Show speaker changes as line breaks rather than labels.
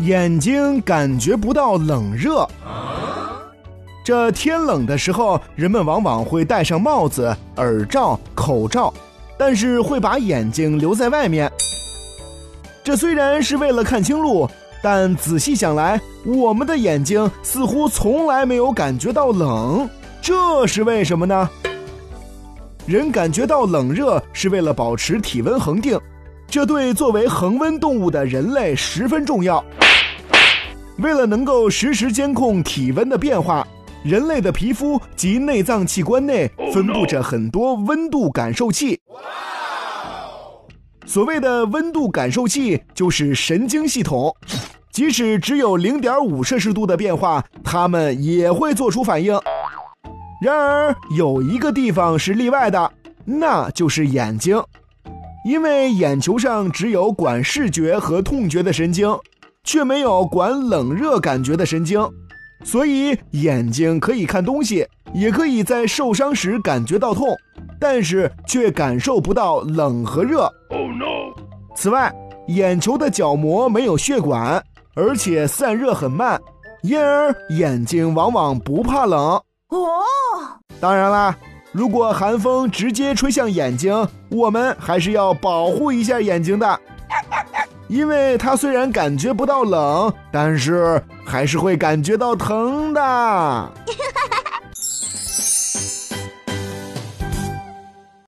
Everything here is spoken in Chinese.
眼睛感觉不到冷热。这天冷的时候，人们往往会戴上帽子、耳罩、口罩，但是会把眼睛留在外面。这虽然是为了看清路，但仔细想来，我们的眼睛似乎从来没有感觉到冷，这是为什么呢？人感觉到冷热是为了保持体温恒定，这对作为恒温动物的人类十分重要。为了能够实时监控体温的变化，人类的皮肤及内脏器官内分布着很多温度感受器。所谓的温度感受器就是神经系统，即使只有零点五摄氏度的变化，它们也会做出反应。然而有一个地方是例外的，那就是眼睛，因为眼球上只有管视觉和痛觉的神经，却没有管冷热感觉的神经，所以眼睛可以看东西，也可以在受伤时感觉到痛。但是却感受不到冷和热。Oh no！此外，眼球的角膜没有血管，而且散热很慢，因而眼睛往往不怕冷。哦，当然啦，如果寒风直接吹向眼睛，我们还是要保护一下眼睛的，因为他虽然感觉不到冷，但是还是会感觉到疼的。